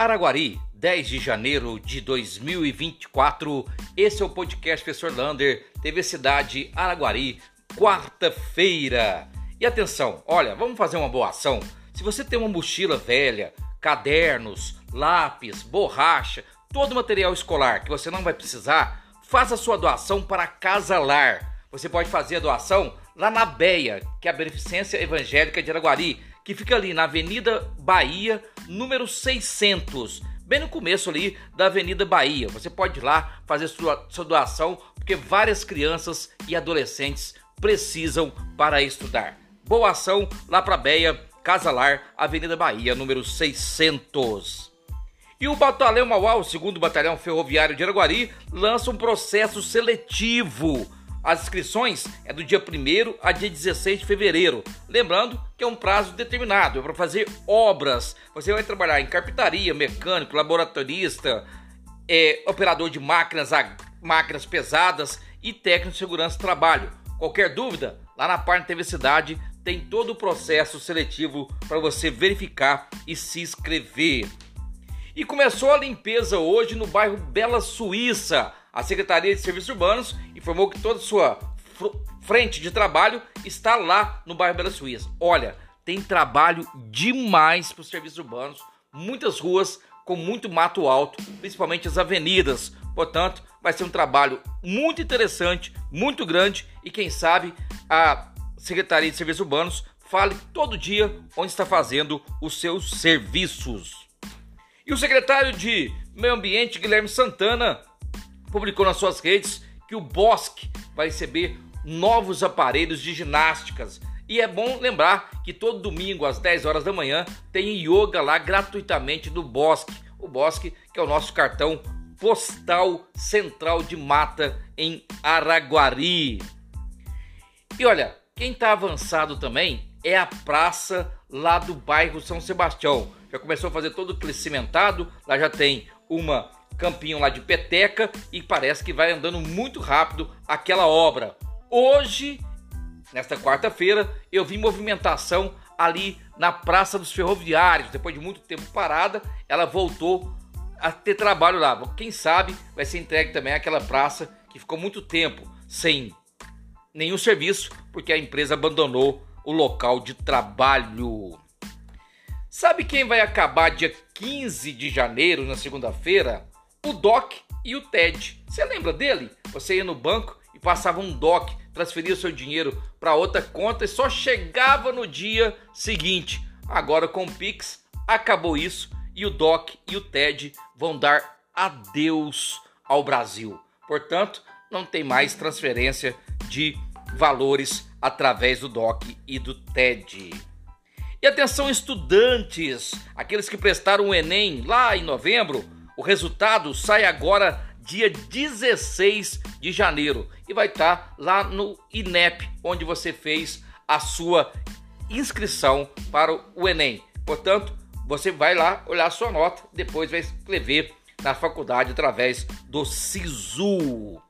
Araguari, 10 de janeiro de 2024. Esse é o podcast Professor Lander, TV Cidade Araguari, quarta-feira. E atenção, olha, vamos fazer uma boa ação. Se você tem uma mochila velha, cadernos, lápis, borracha, todo material escolar que você não vai precisar, faça sua doação para Casa Lar. Você pode fazer a doação lá na BEA, que é a Beneficência Evangélica de Araguari que fica ali na Avenida Bahia, número 600, bem no começo ali da Avenida Bahia. Você pode ir lá fazer sua, sua doação, porque várias crianças e adolescentes precisam para estudar. Boa ação lá para Beia, Casalar, Avenida Bahia, número 600. E o Batalhão Mauá, o segundo Batalhão Ferroviário de Araguari, lança um processo seletivo as inscrições é do dia 1 a dia 16 de fevereiro. Lembrando que é um prazo determinado, é para fazer obras. Você vai trabalhar em carpintaria, mecânico, laboratorista, é, operador de máquinas, máquinas pesadas e técnico de segurança do trabalho. Qualquer dúvida, lá na página TV Cidade tem todo o processo seletivo para você verificar e se inscrever. E começou a limpeza hoje no bairro Bela Suíça. A Secretaria de Serviços Urbanos informou que toda sua frente de trabalho está lá no bairro Bela Suíça. Olha, tem trabalho demais para os serviços urbanos, muitas ruas com muito mato alto, principalmente as avenidas. Portanto, vai ser um trabalho muito interessante, muito grande e quem sabe a Secretaria de Serviços Urbanos fale todo dia onde está fazendo os seus serviços. E o secretário de Meio Ambiente, Guilherme Santana, publicou nas suas redes que o Bosque vai receber novos aparelhos de ginásticas. E é bom lembrar que todo domingo às 10 horas da manhã tem yoga lá gratuitamente do Bosque. O Bosque, que é o nosso cartão postal central de mata em Araguari. E olha, quem está avançado também é a praça lá do bairro São Sebastião. Já começou a fazer todo o cimentado, lá já tem uma campinho lá de peteca e parece que vai andando muito rápido aquela obra. Hoje, nesta quarta-feira, eu vi movimentação ali na Praça dos Ferroviários. Depois de muito tempo parada, ela voltou a ter trabalho lá. Quem sabe vai ser entregue também aquela praça que ficou muito tempo sem nenhum serviço porque a empresa abandonou o local de trabalho. Sabe quem vai acabar dia 15 de janeiro, na segunda-feira? O DOC e o TED. Você lembra dele? Você ia no banco e passava um DOC, transferia seu dinheiro para outra conta e só chegava no dia seguinte. Agora com o Pix acabou isso e o DOC e o TED vão dar adeus ao Brasil. Portanto, não tem mais transferência de valores através do DOC e do TED. E atenção, estudantes, aqueles que prestaram o Enem lá em novembro o resultado sai agora dia 16 de janeiro e vai estar tá lá no INEP, onde você fez a sua inscrição para o Enem. Portanto, você vai lá olhar a sua nota, depois vai escrever na faculdade através do SISU.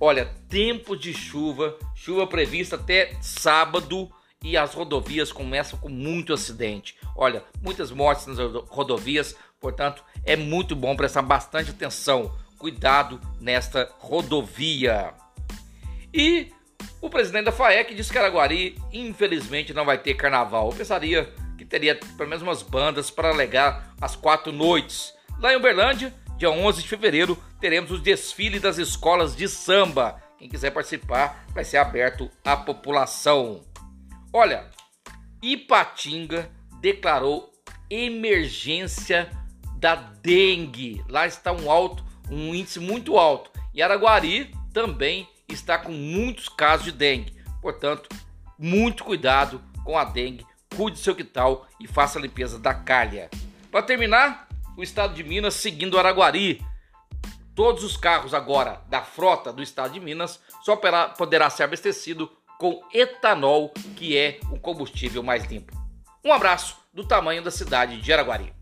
Olha, tempo de chuva, chuva prevista até sábado e as rodovias começam com muito acidente. Olha, muitas mortes nas rodovias, Portanto, é muito bom prestar bastante atenção, cuidado nesta rodovia. E o presidente da FAEC disse que Araguari, infelizmente, não vai ter carnaval. Eu pensaria que teria pelo menos umas bandas para alegar as quatro noites. Lá em Uberlândia, dia 11 de fevereiro, teremos o desfile das escolas de samba. Quem quiser participar, vai ser aberto à população. Olha, Ipatinga declarou emergência da dengue. Lá está um alto, um índice muito alto. E Araguari também está com muitos casos de dengue. Portanto, muito cuidado com a dengue. Cuide seu quintal e faça a limpeza da calha. Para terminar, o estado de Minas seguindo Araguari. Todos os carros agora da frota do estado de Minas só poderá ser abastecido com etanol, que é o combustível mais limpo. Um abraço do tamanho da cidade de Araguari.